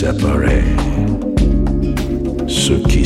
separés, ceux qui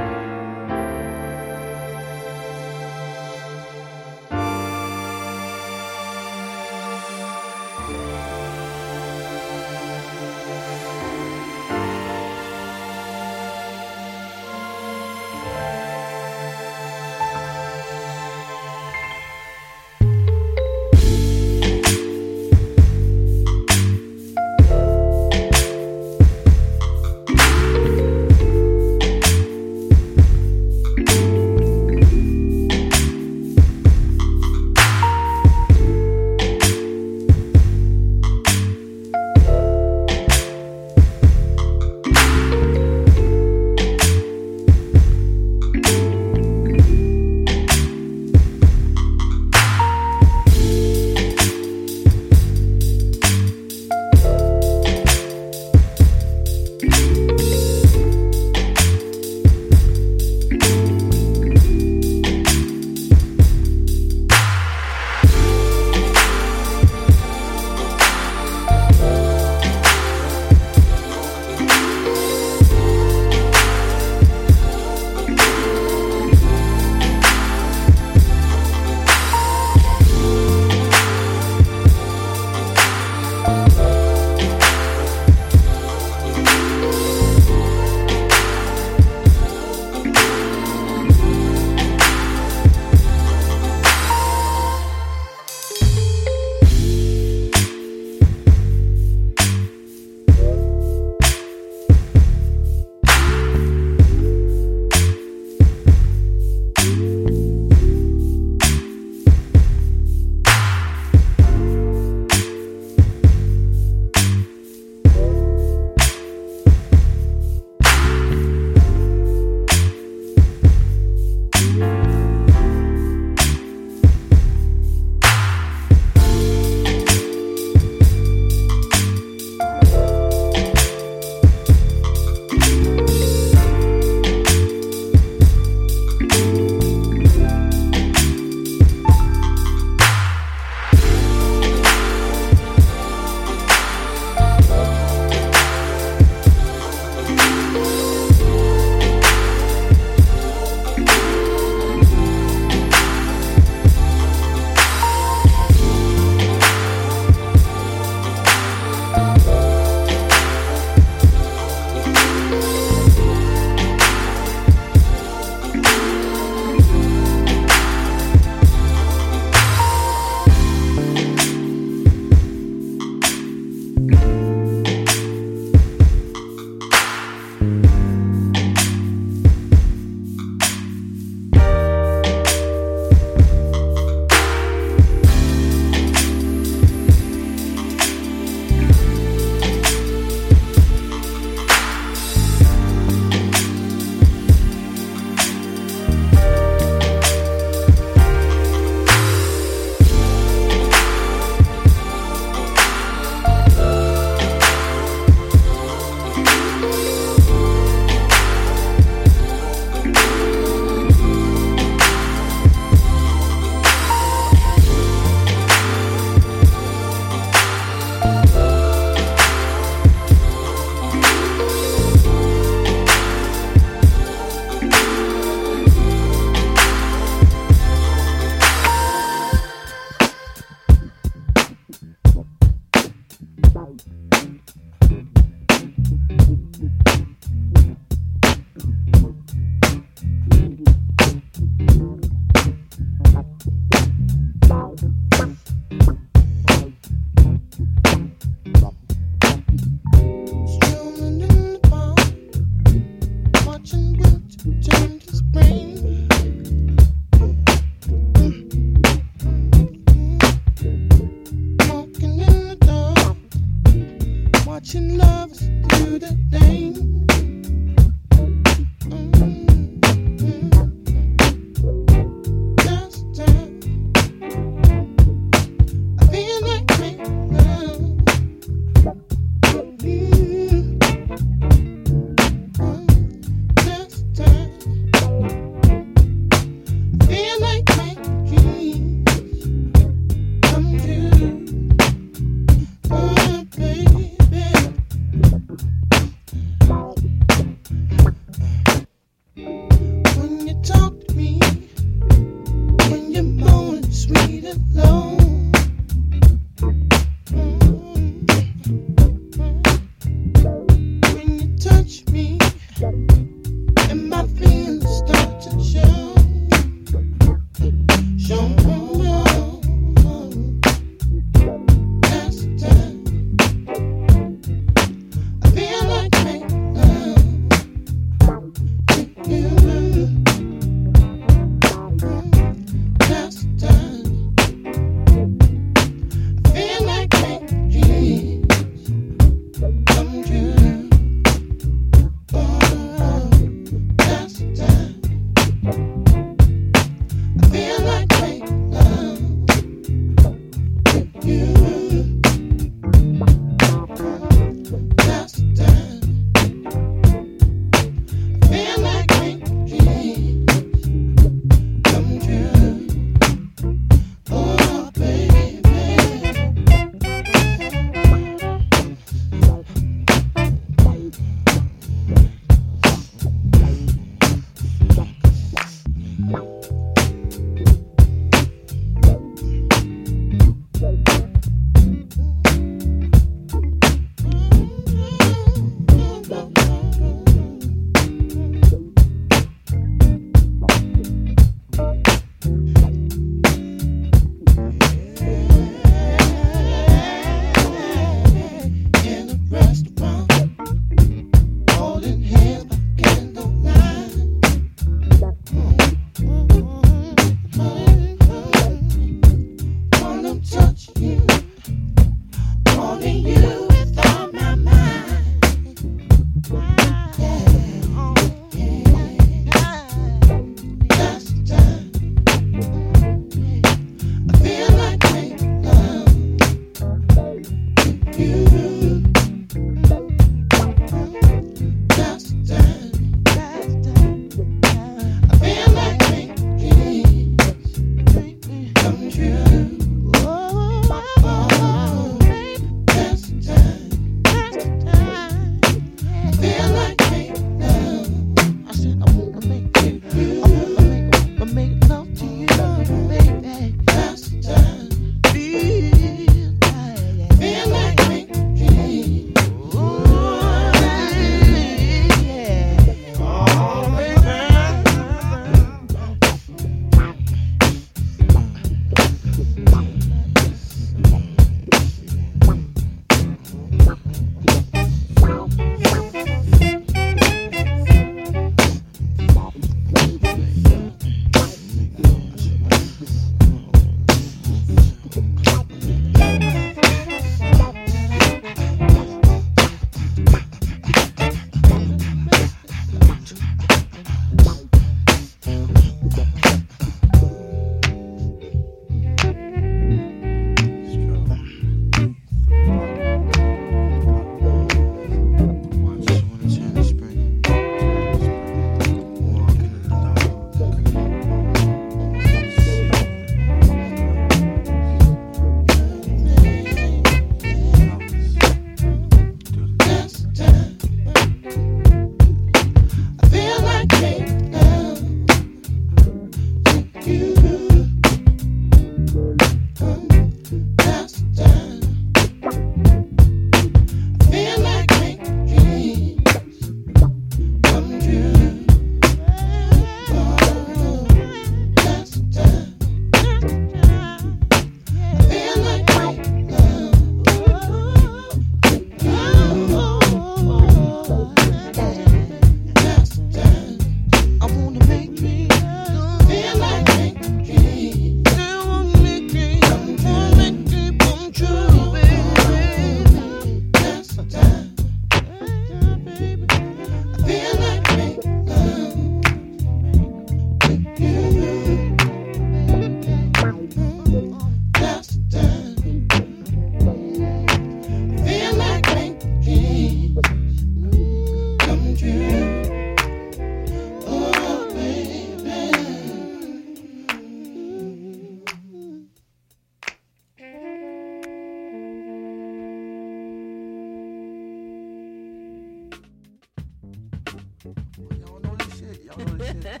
Y'all know this shit. Y'all know this shit.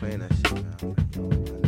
Playing that shit, man.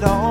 Talking about.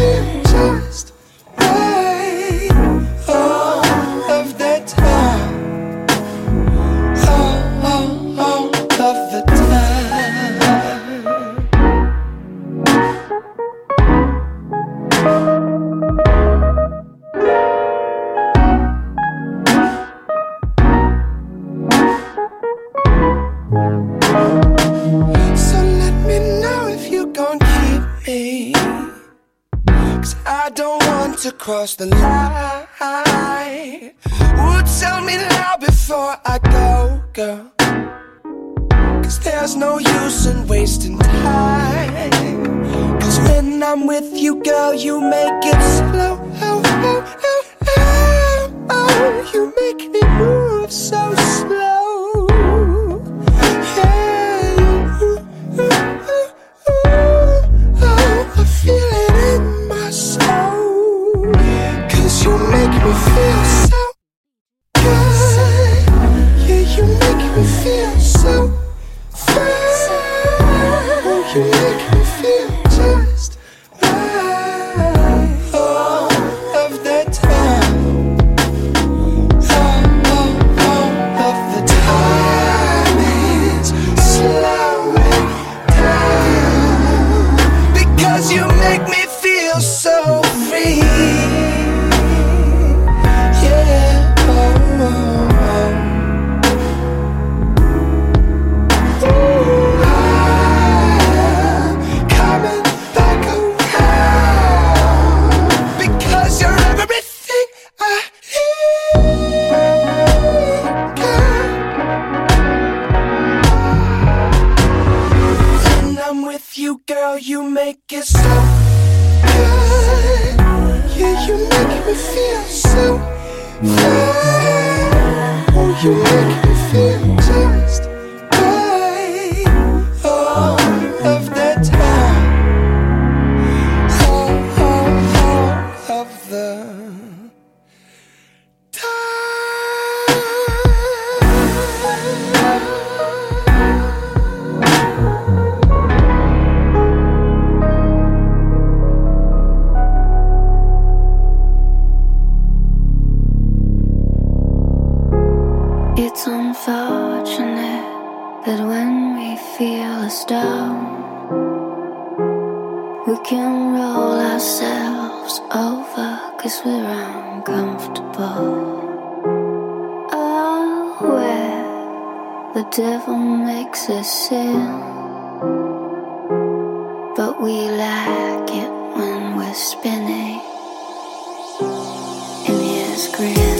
Just we feel as though we can roll ourselves over because we're uncomfortable. Oh, where the devil makes us sin, but we like it when we're spinning in his grin.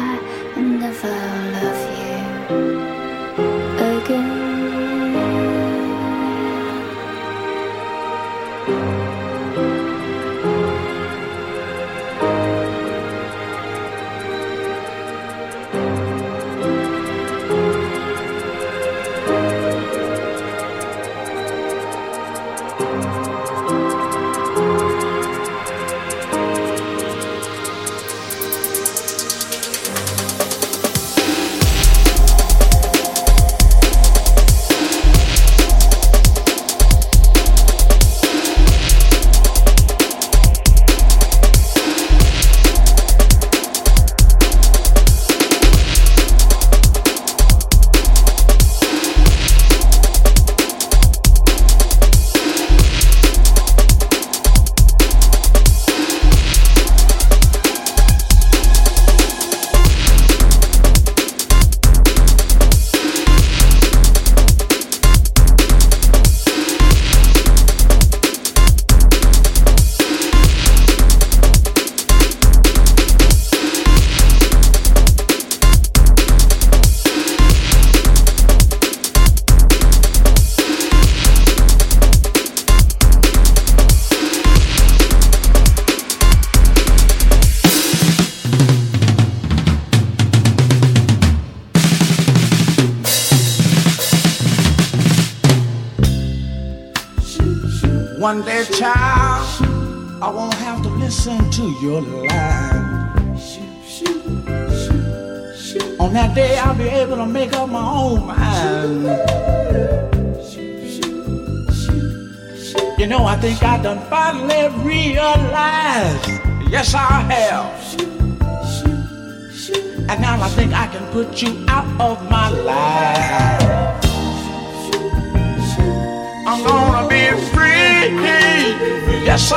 Yes,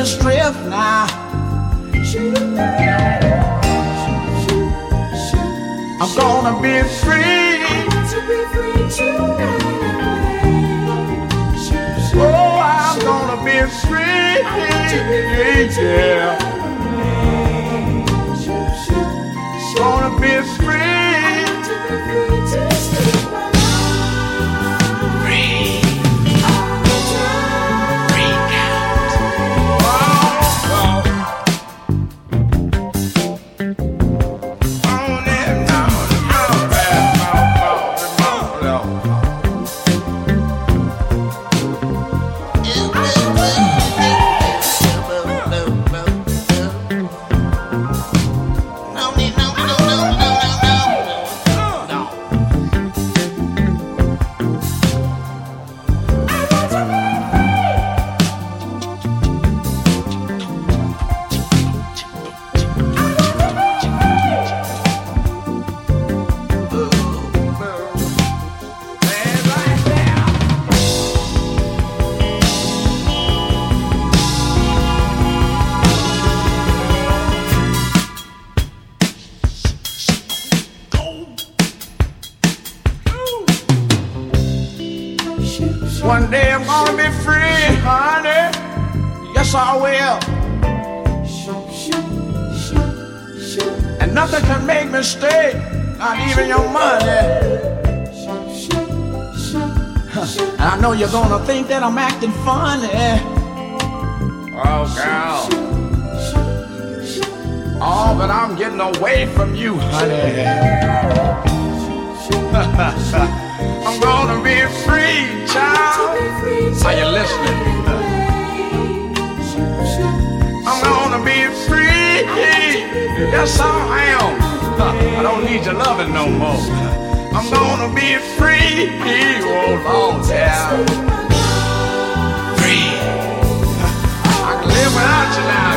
done gave me a strength now. I'm gonna be free. Oh, I'm gonna be free. Yeah. That I'm acting funny. Oh, girl. Oh, but I'm getting away from you, honey. I'm gonna be free, child. Are you listening? I'm gonna be free. Yes, I am. I don't need your loving no more. I'm gonna be free. Oh, Lord, yeah. I can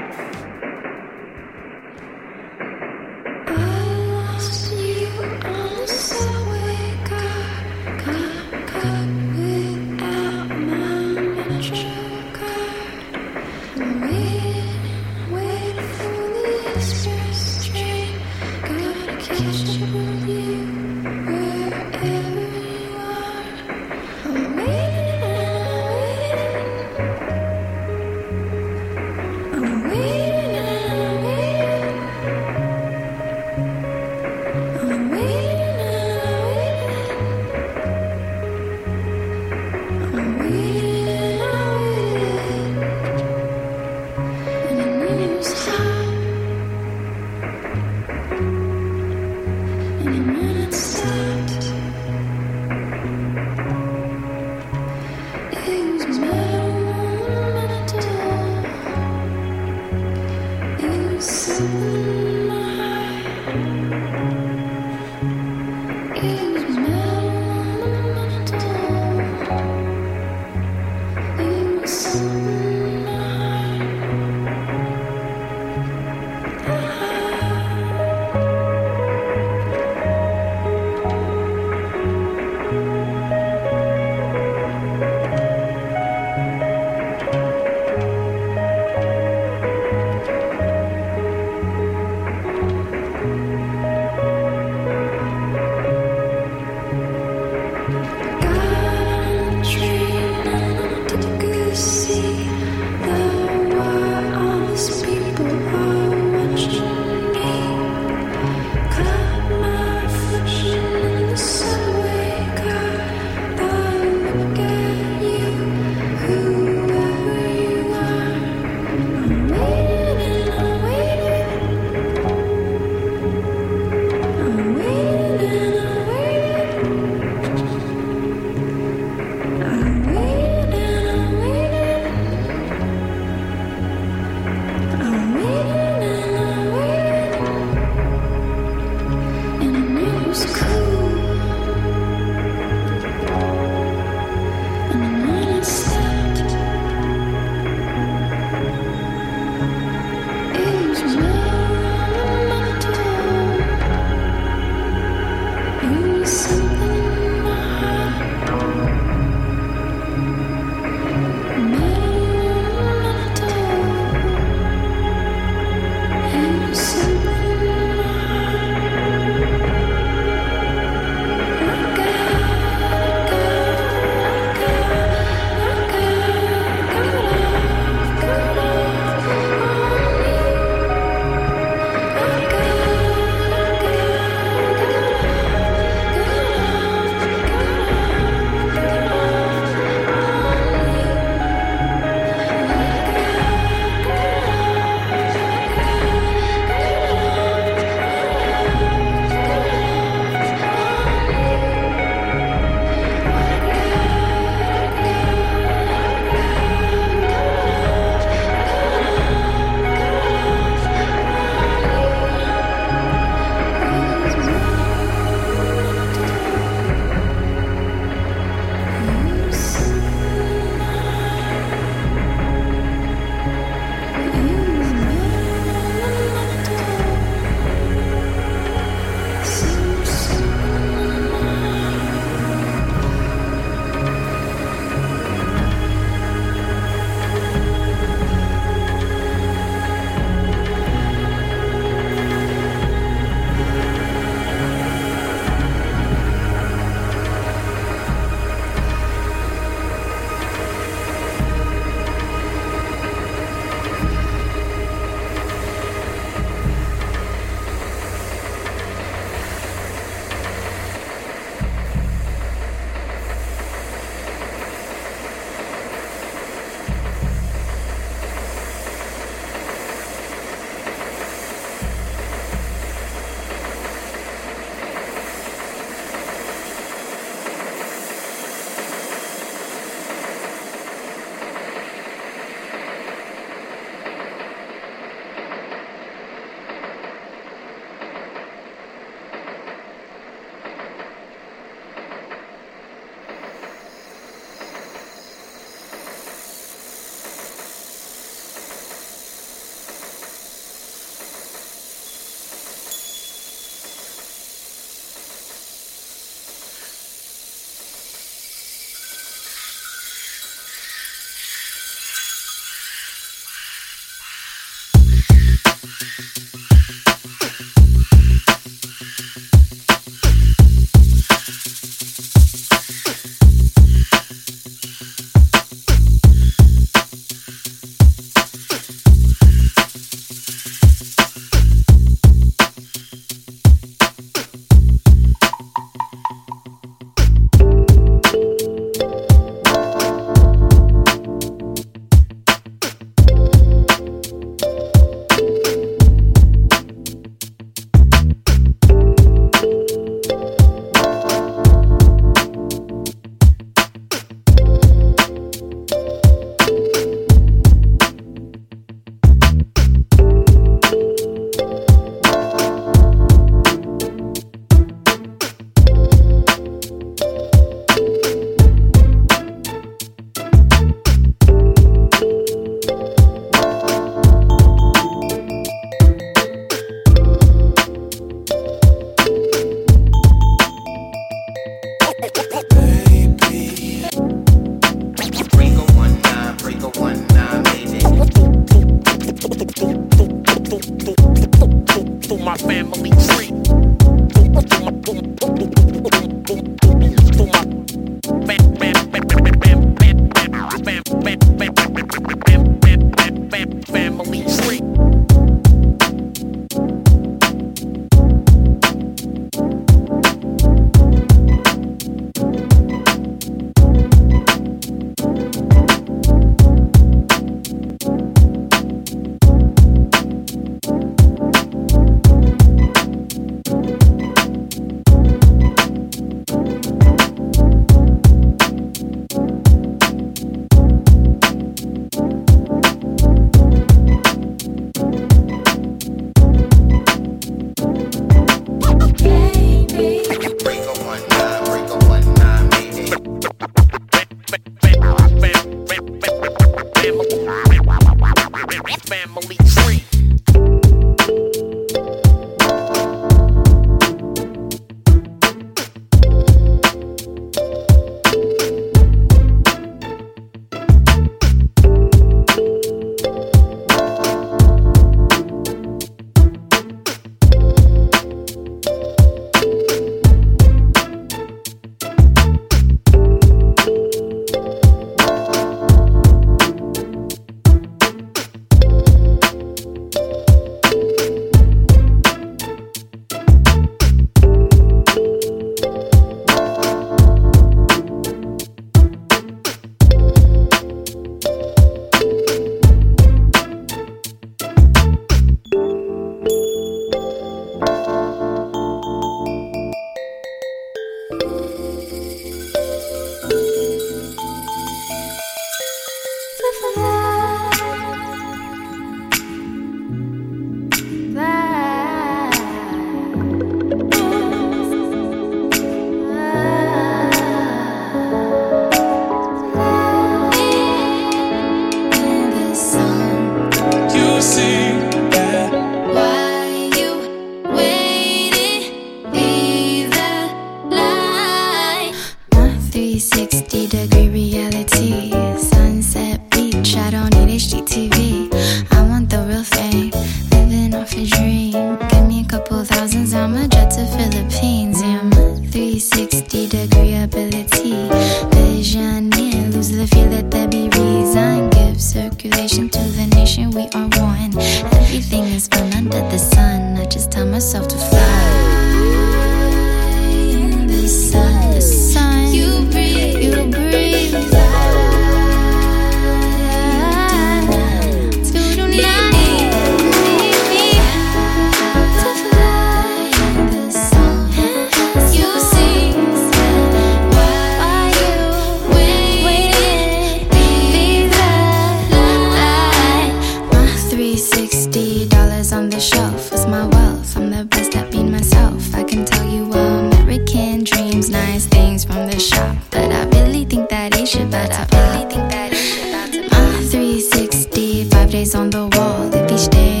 that ain't shit, but I really think that ain't shit. My 360, five days on the wall. If each day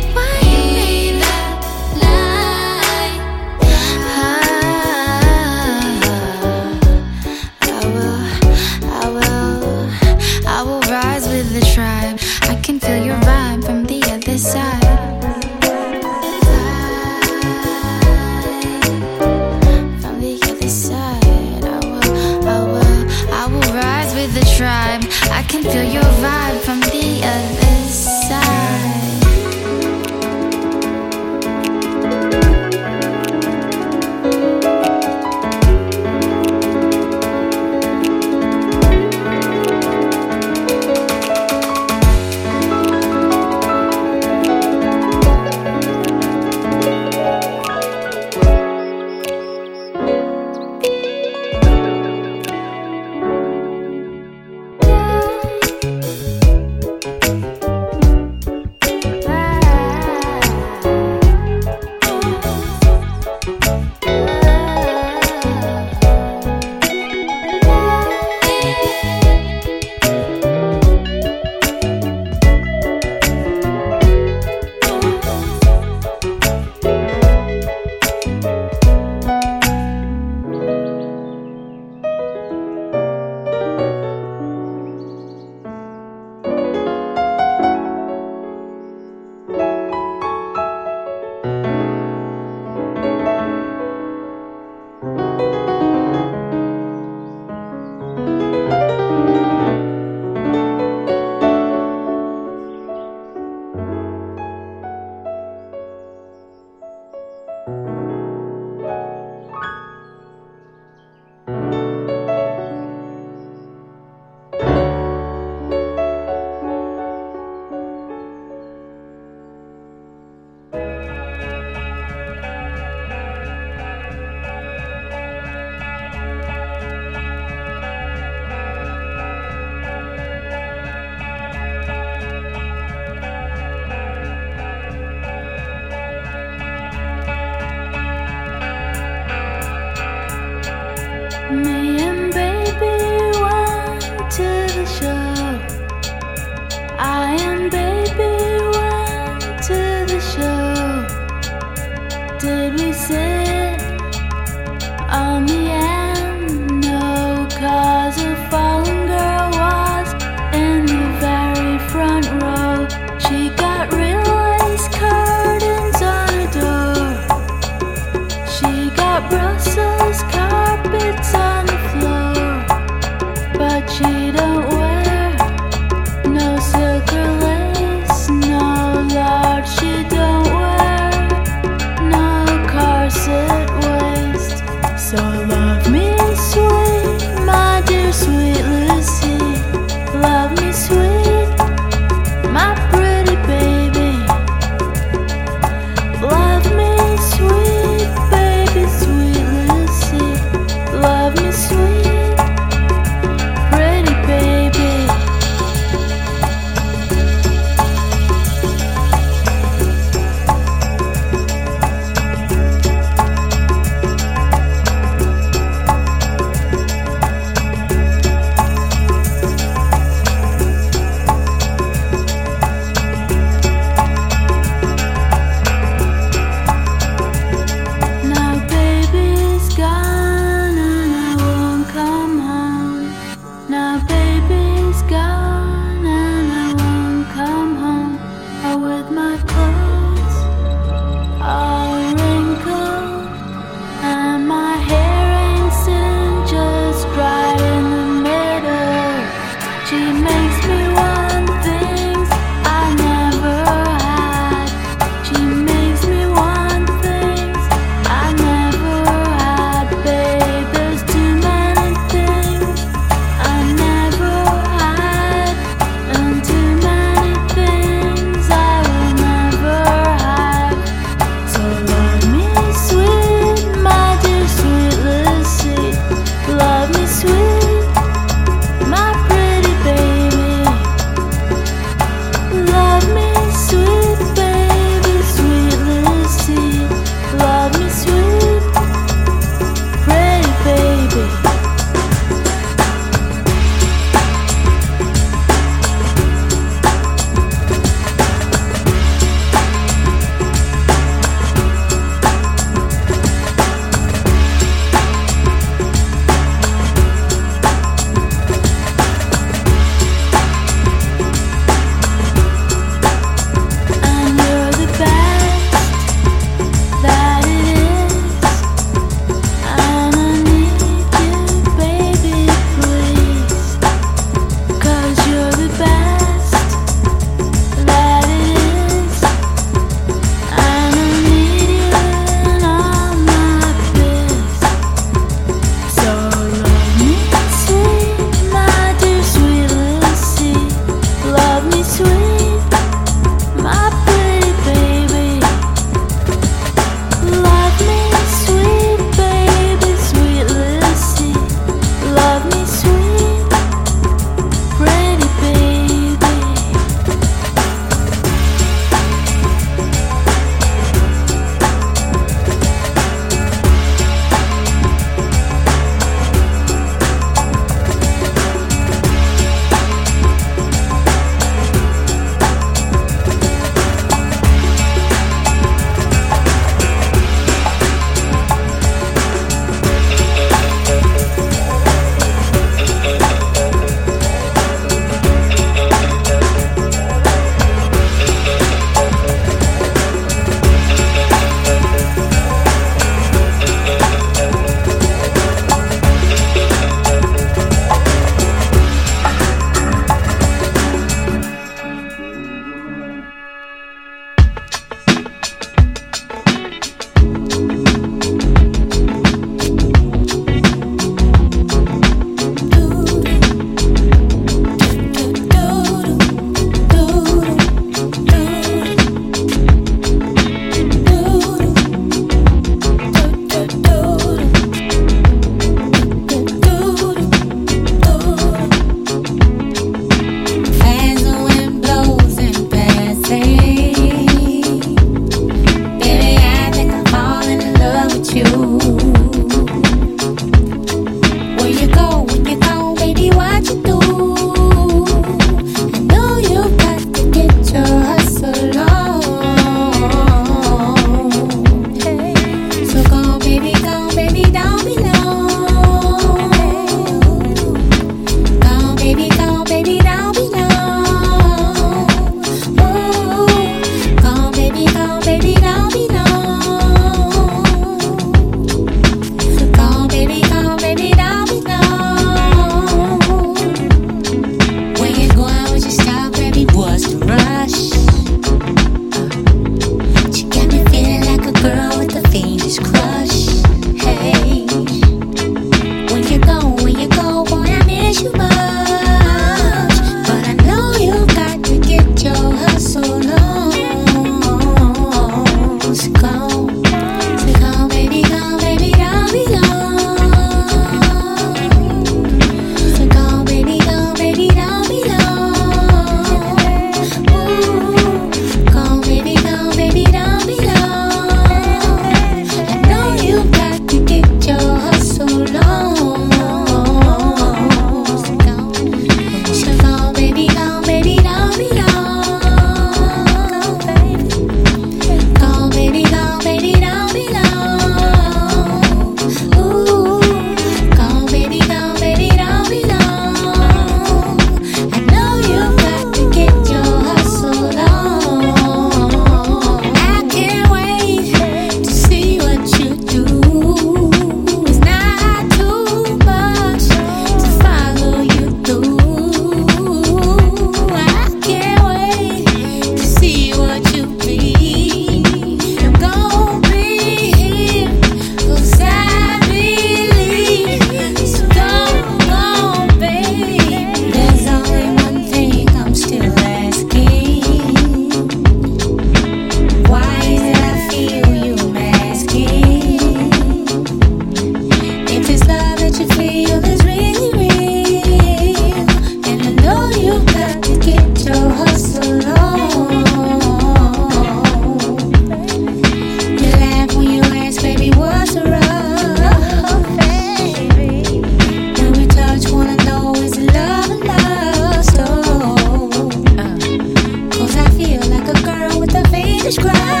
cry.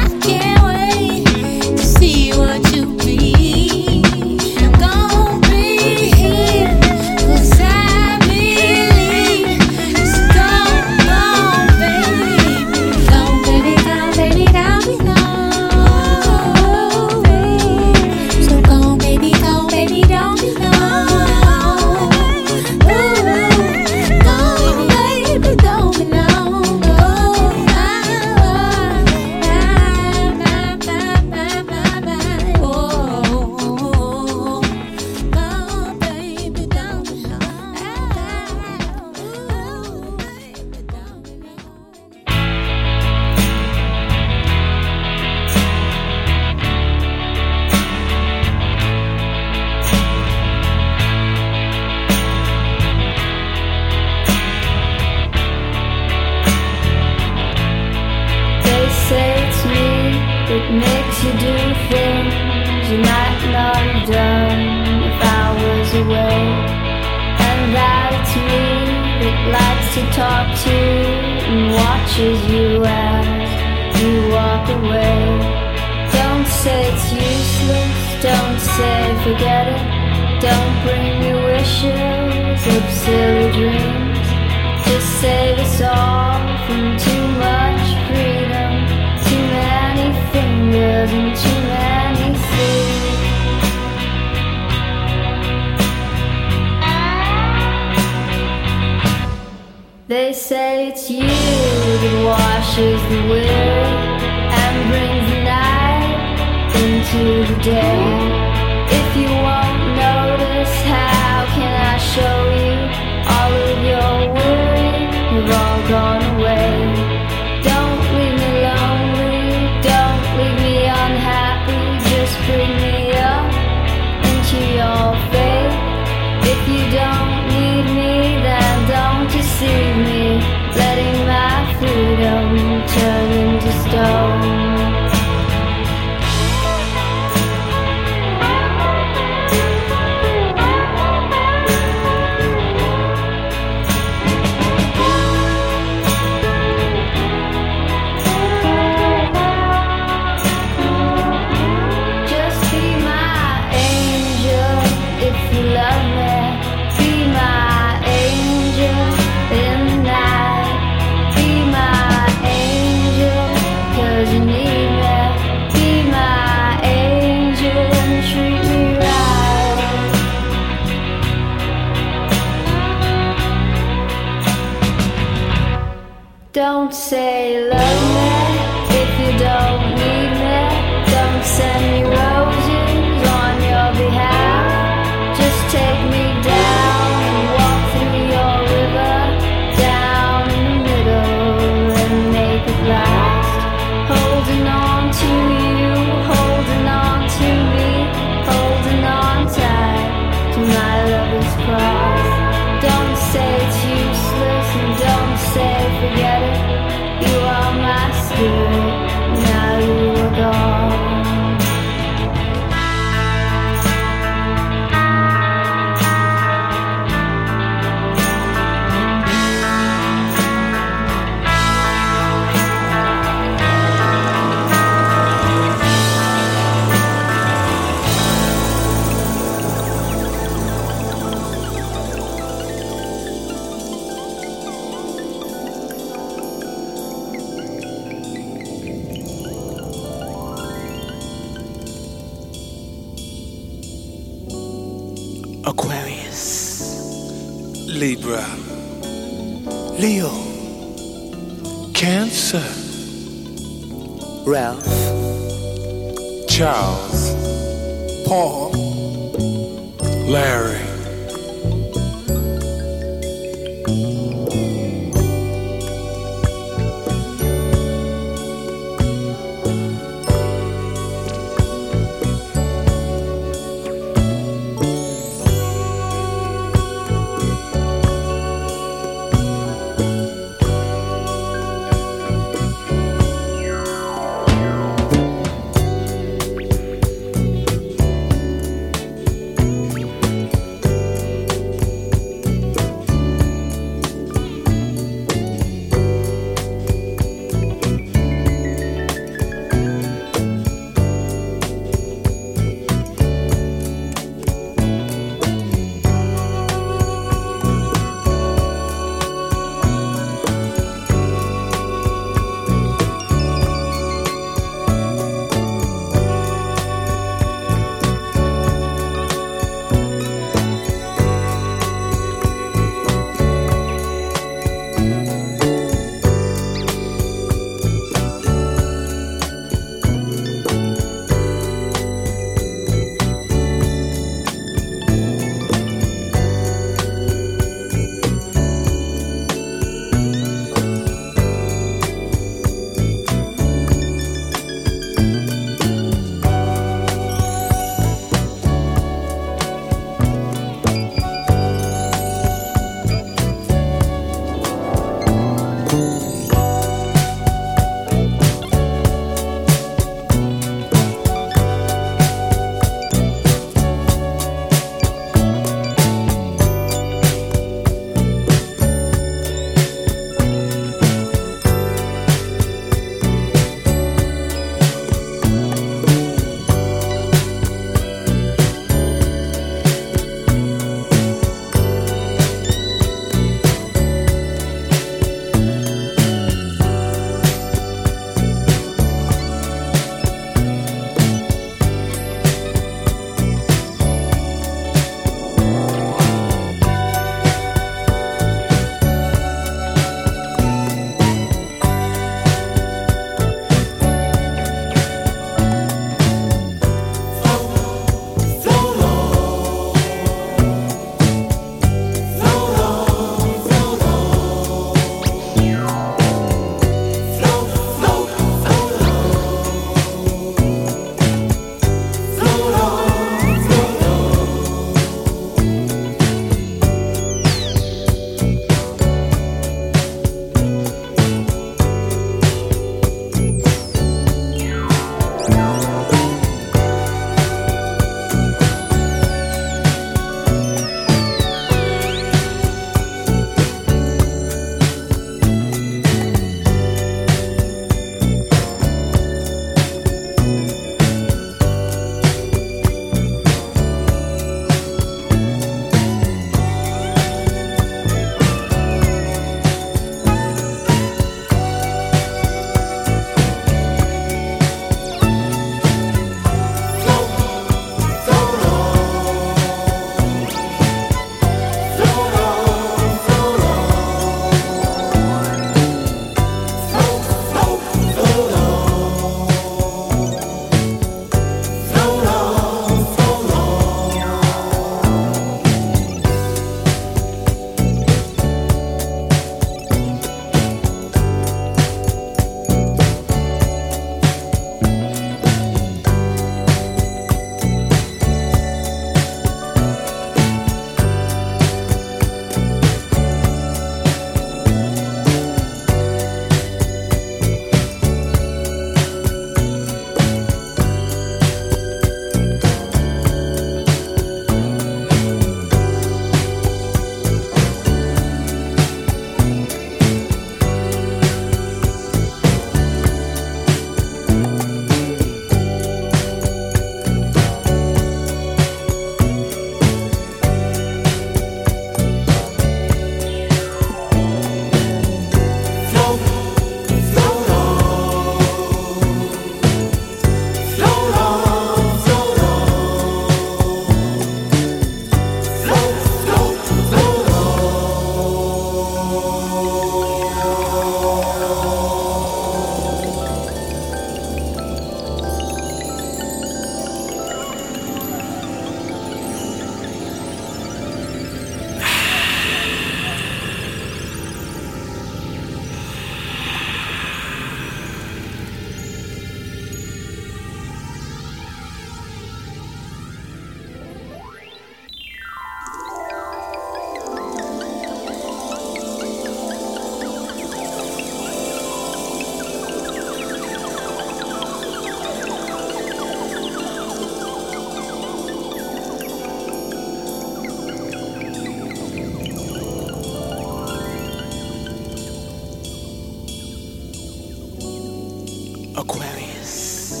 Aquarius,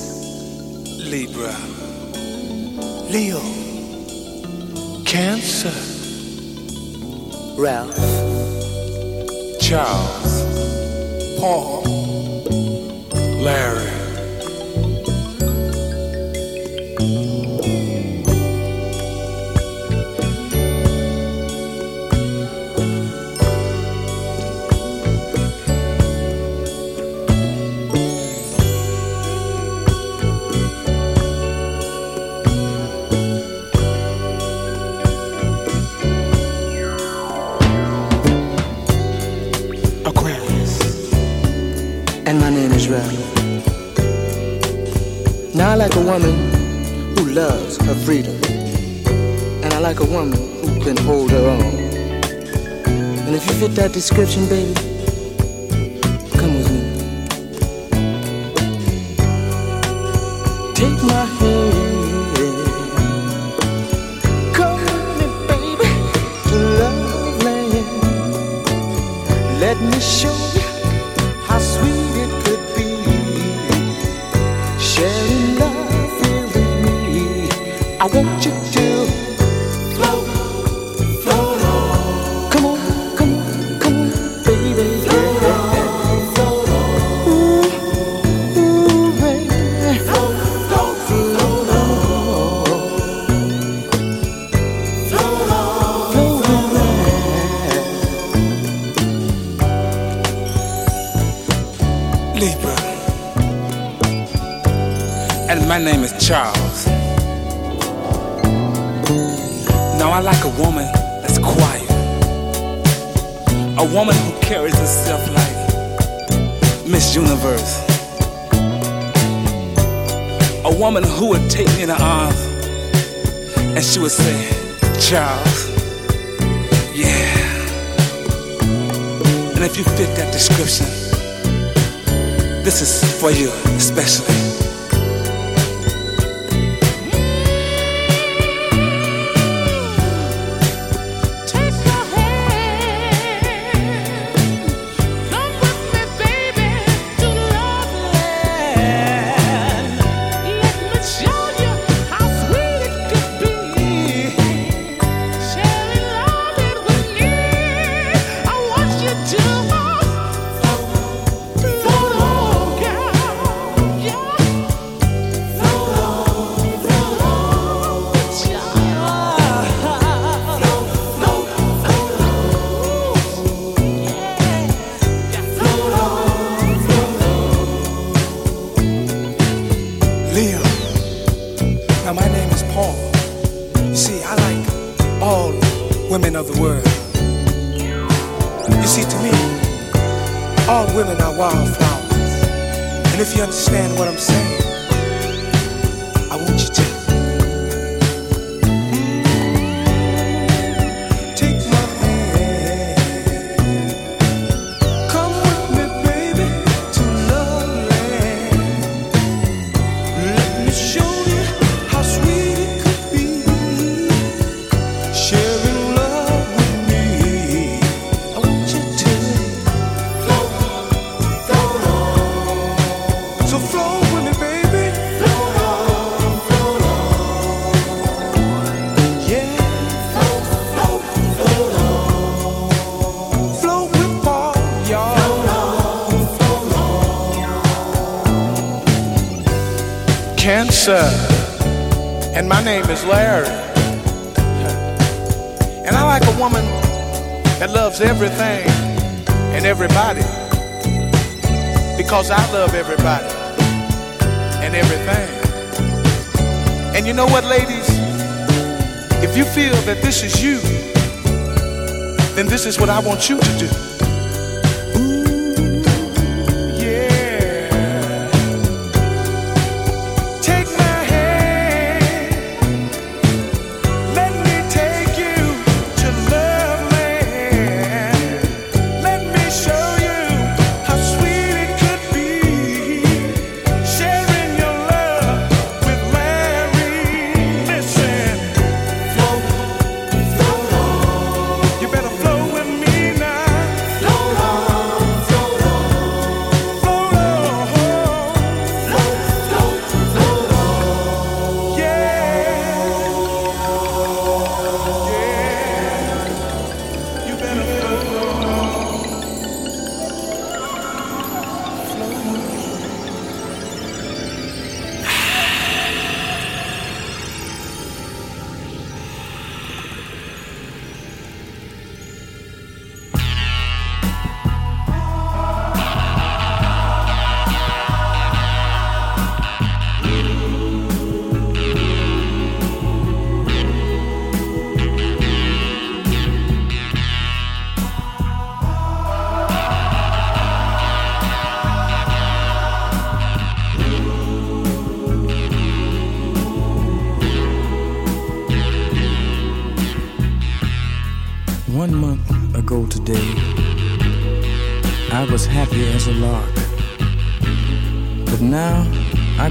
Libra, Leo, Cancer, Ralph, Charles, Paul, Larry. like a woman who loves her freedom. And I like a woman who can hold her own. And if you fit that description, baby, come with me. Take my hand. take me in her arms and she would say, Child, yeah. And if you fit that description, this is for you especially. everything and everybody because I love everybody and everything. And you know what, ladies? If you feel that this is you, then this is what I want you to do.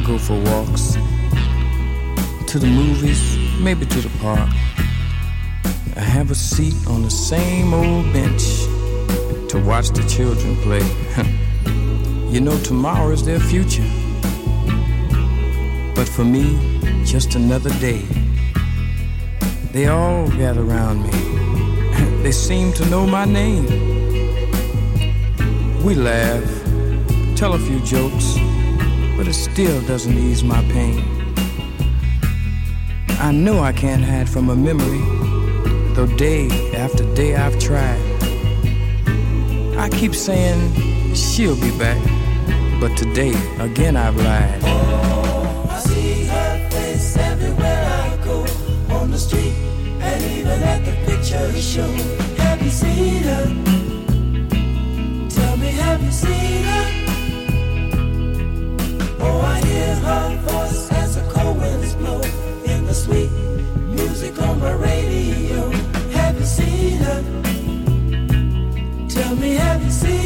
go for walks, to the movies, maybe to the park. I have a seat on the same old bench to watch the children play. you know, tomorrow is their future. But for me, just another day. They all gather around me. they seem to know my name. We laugh, tell a few jokes still doesn't ease my pain. I know I can't hide from a memory, though day after day I've tried. I keep saying she'll be back, but today again I've lied. I see her face everywhere I go, on the street, and even at the picture show. on my radio. Have you seen her? Tell me, have you seen